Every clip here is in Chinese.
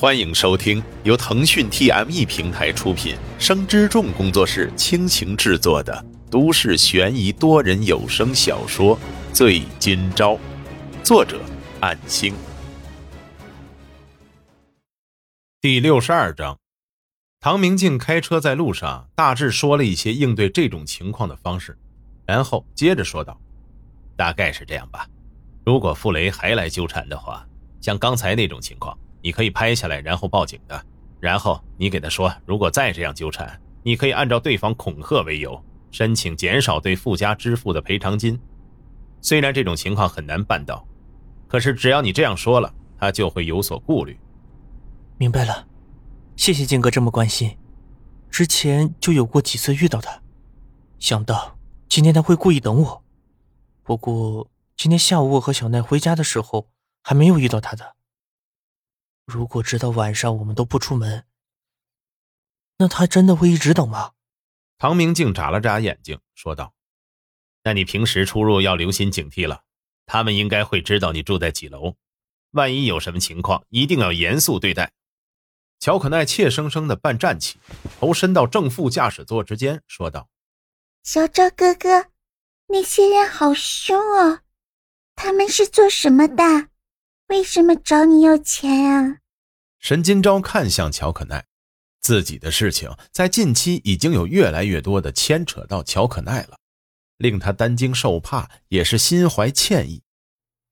欢迎收听由腾讯 TME 平台出品、生之众工作室倾情制作的都市悬疑多人有声小说《醉今朝》，作者：暗星。第六十二章，唐明镜开车在路上，大致说了一些应对这种情况的方式，然后接着说道：“大概是这样吧。如果傅雷还来纠缠的话，像刚才那种情况。”你可以拍下来，然后报警的。然后你给他说，如果再这样纠缠，你可以按照对方恐吓为由，申请减少对傅家支付的赔偿金。虽然这种情况很难办到，可是只要你这样说了，他就会有所顾虑。明白了，谢谢金哥这么关心。之前就有过几次遇到他，想到今天他会故意等我。不过今天下午我和小奈回家的时候，还没有遇到他的。如果直到晚上我们都不出门，那他真的会一直等吗？唐明镜眨了眨眼睛，说道：“那你平时出入要留心警惕了。他们应该会知道你住在几楼，万一有什么情况，一定要严肃对待。”乔可奈怯生生的半站起，头伸到正副驾驶座之间，说道：“小赵哥哥，那些人好凶哦，他们是做什么的？”为什么找你要钱啊？沈金钊看向乔可奈，自己的事情在近期已经有越来越多的牵扯到乔可奈了，令他担惊受怕，也是心怀歉意。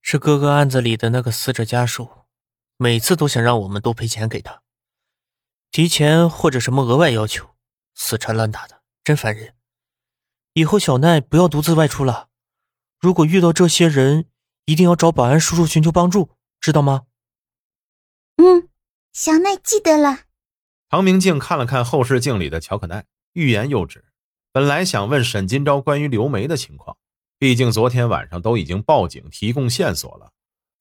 是哥哥案子里的那个死者家属，每次都想让我们多赔钱给他，提钱或者什么额外要求，死缠烂打的，真烦人。以后小奈不要独自外出了，如果遇到这些人，一定要找保安叔叔寻求帮助。知道吗？嗯，小奈记得了。唐明镜看了看后视镜里的乔可奈，欲言又止。本来想问沈金钊关于刘梅的情况，毕竟昨天晚上都已经报警提供线索了。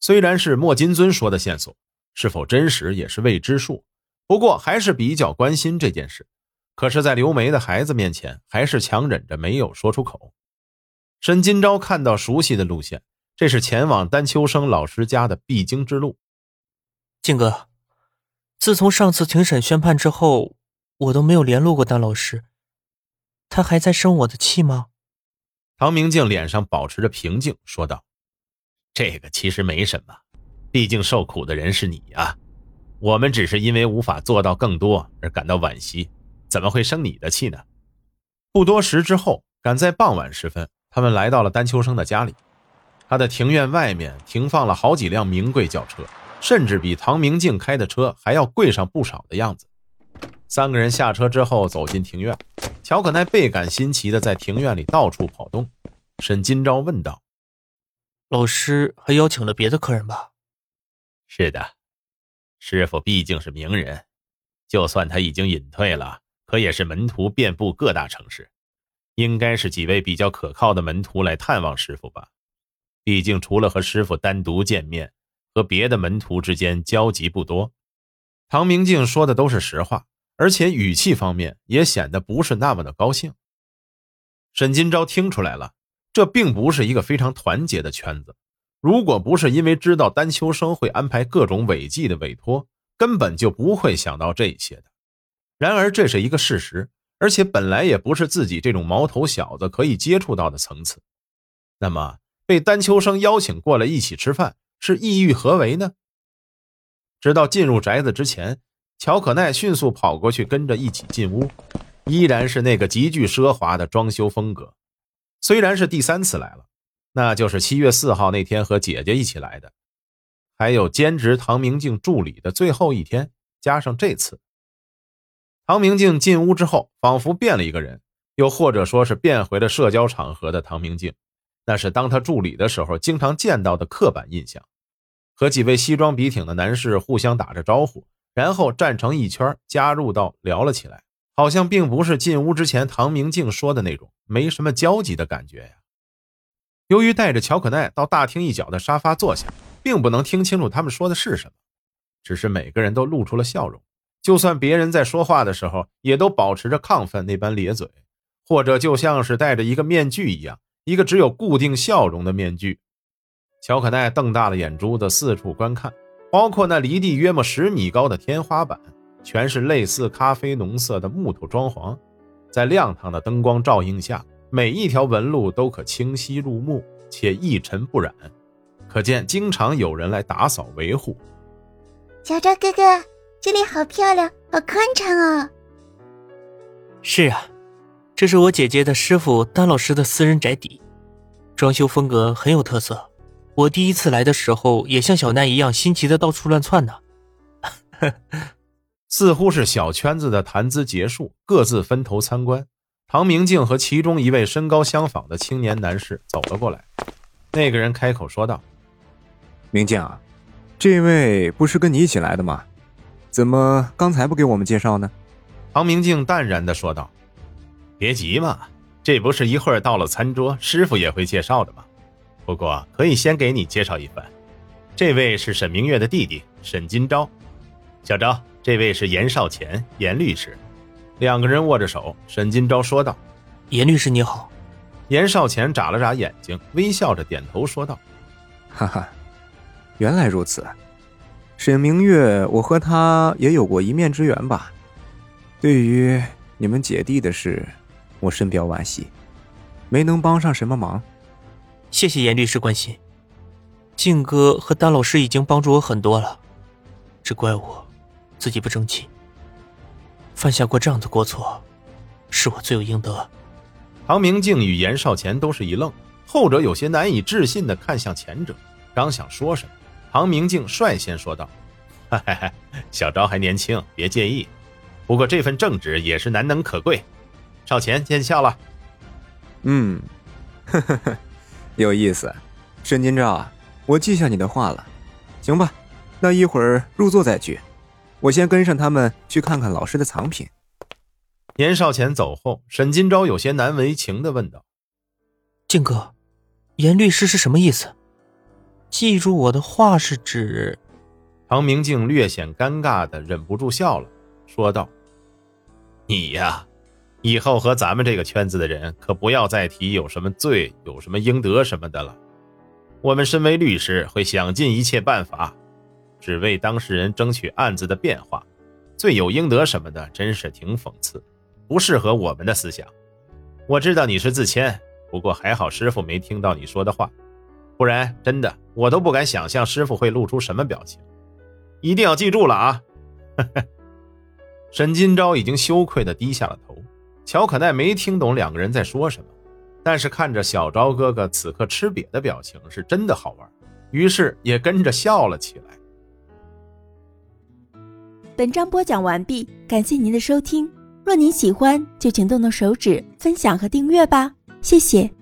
虽然是莫金尊说的线索，是否真实也是未知数。不过还是比较关心这件事。可是，在刘梅的孩子面前，还是强忍着没有说出口。沈金钊看到熟悉的路线。这是前往丹秋生老师家的必经之路。静哥，自从上次庭审宣判之后，我都没有联络过丹老师，他还在生我的气吗？唐明镜脸上保持着平静，说道：“这个其实没什么，毕竟受苦的人是你啊，我们只是因为无法做到更多而感到惋惜，怎么会生你的气呢？”不多时之后，赶在傍晚时分，他们来到了丹秋生的家里。他的庭院外面停放了好几辆名贵轿车，甚至比唐明镜开的车还要贵上不少的样子。三个人下车之后走进庭院，乔可奈倍感新奇的在庭院里到处跑动。沈金钊问道：“老师还邀请了别的客人吧？”“是的，师傅毕竟是名人，就算他已经隐退了，可也是门徒遍布各大城市，应该是几位比较可靠的门徒来探望师傅吧。”毕竟，除了和师傅单独见面，和别的门徒之间交集不多。唐明镜说的都是实话，而且语气方面也显得不是那么的高兴。沈金钊听出来了，这并不是一个非常团结的圈子。如果不是因为知道丹秋生会安排各种违纪的委托，根本就不会想到这些的。然而，这是一个事实，而且本来也不是自己这种毛头小子可以接触到的层次。那么，被丹秋生邀请过来一起吃饭，是意欲何为呢？直到进入宅子之前，乔可奈迅速跑过去跟着一起进屋，依然是那个极具奢华的装修风格。虽然是第三次来了，那就是七月四号那天和姐姐一起来的，还有兼职唐明镜助理的最后一天，加上这次。唐明镜进屋之后，仿佛变了一个人，又或者说是变回了社交场合的唐明镜。那是当他助理的时候经常见到的刻板印象，和几位西装笔挺的男士互相打着招呼，然后站成一圈加入到聊了起来，好像并不是进屋之前唐明镜说的那种没什么交集的感觉呀。由于带着乔可奈到大厅一角的沙发坐下，并不能听清楚他们说的是什么，只是每个人都露出了笑容，就算别人在说话的时候，也都保持着亢奋那般咧嘴，或者就像是戴着一个面具一样。一个只有固定笑容的面具，乔可奈瞪大了眼珠子四处观看，包括那离地约莫十米高的天花板，全是类似咖啡浓色的木头装潢，在亮堂的灯光照映下，每一条纹路都可清晰入目，且一尘不染，可见经常有人来打扫维护。小昭哥哥，这里好漂亮，好宽敞啊。是啊，这是我姐姐的师傅丹老师的私人宅邸，装修风格很有特色。我第一次来的时候，也像小奈一样新奇的到处乱窜呢。似乎是小圈子的谈资结束，各自分头参观。唐明镜和其中一位身高相仿的青年男士走了过来。那个人开口说道：“明镜啊，这位不是跟你一起来的吗？怎么刚才不给我们介绍呢？”唐明镜淡然的说道：“别急嘛，这不是一会儿到了餐桌，师傅也会介绍的吗？不过可以先给你介绍一番，这位是沈明月的弟弟沈金钊，小昭。”这位是严少乾，严律师。两个人握着手，沈金钊说道：“严律师你好。”严少乾眨了眨眼睛，微笑着点头说道：“哈哈，原来如此。沈明月，我和他也有过一面之缘吧？对于你们姐弟的事，我深表惋惜，没能帮上什么忙。谢谢严律师关心。静哥和丹老师已经帮助我很多了，只怪我。”自己不争气，犯下过这样的过错，是我罪有应得。唐明镜与严少前都是一愣，后者有些难以置信的看向前者，刚想说什么，唐明镜率先说道：“ 哈哈，小昭还年轻，别介意。不过这份正直也是难能可贵。少乾见笑了。”“嗯，呵呵呵，有意思。沈金钊，我记下你的话了。行吧，那一会儿入座再聚。”我先跟上他们去看看老师的藏品。严少乾走后，沈金钊有些难为情的问道：“靖哥，严律师是什么意思？记住我的话是指……”唐明镜略显尴尬的忍不住笑了，说道：“你呀，以后和咱们这个圈子的人可不要再提有什么罪、有什么应得什么的了。我们身为律师，会想尽一切办法。”只为当事人争取案子的变化，罪有应得什么的，真是挺讽刺，不适合我们的思想。我知道你是自谦，不过还好师傅没听到你说的话，不然真的我都不敢想象师傅会露出什么表情。一定要记住了啊！沈金钊已经羞愧的低下了头。乔可奈没听懂两个人在说什么，但是看着小昭哥哥此刻吃瘪的表情，是真的好玩，于是也跟着笑了起来。本章播讲完毕，感谢您的收听。若您喜欢，就请动动手指分享和订阅吧，谢谢。